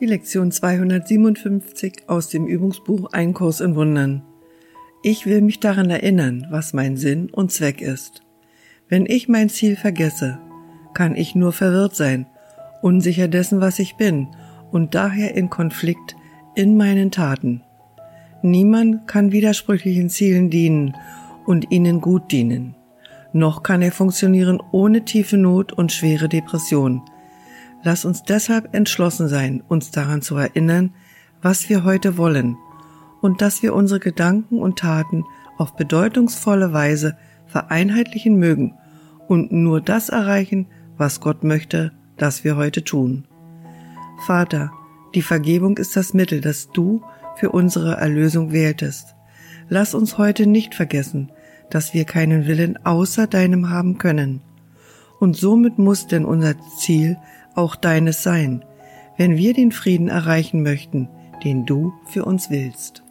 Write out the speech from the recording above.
Die Lektion 257 aus dem Übungsbuch Ein Kurs in Wundern. Ich will mich daran erinnern, was mein Sinn und Zweck ist. Wenn ich mein Ziel vergesse, kann ich nur verwirrt sein, unsicher dessen, was ich bin und daher in Konflikt in meinen Taten. Niemand kann widersprüchlichen Zielen dienen und ihnen gut dienen. Noch kann er funktionieren ohne tiefe Not und schwere Depression Lass uns deshalb entschlossen sein, uns daran zu erinnern, was wir heute wollen und dass wir unsere Gedanken und Taten auf bedeutungsvolle Weise vereinheitlichen mögen und nur das erreichen, was Gott möchte, dass wir heute tun. Vater, die Vergebung ist das Mittel, das du für unsere Erlösung wähltest. Lass uns heute nicht vergessen, dass wir keinen Willen außer deinem haben können. Und somit muss denn unser Ziel auch deines sein, wenn wir den Frieden erreichen möchten, den du für uns willst.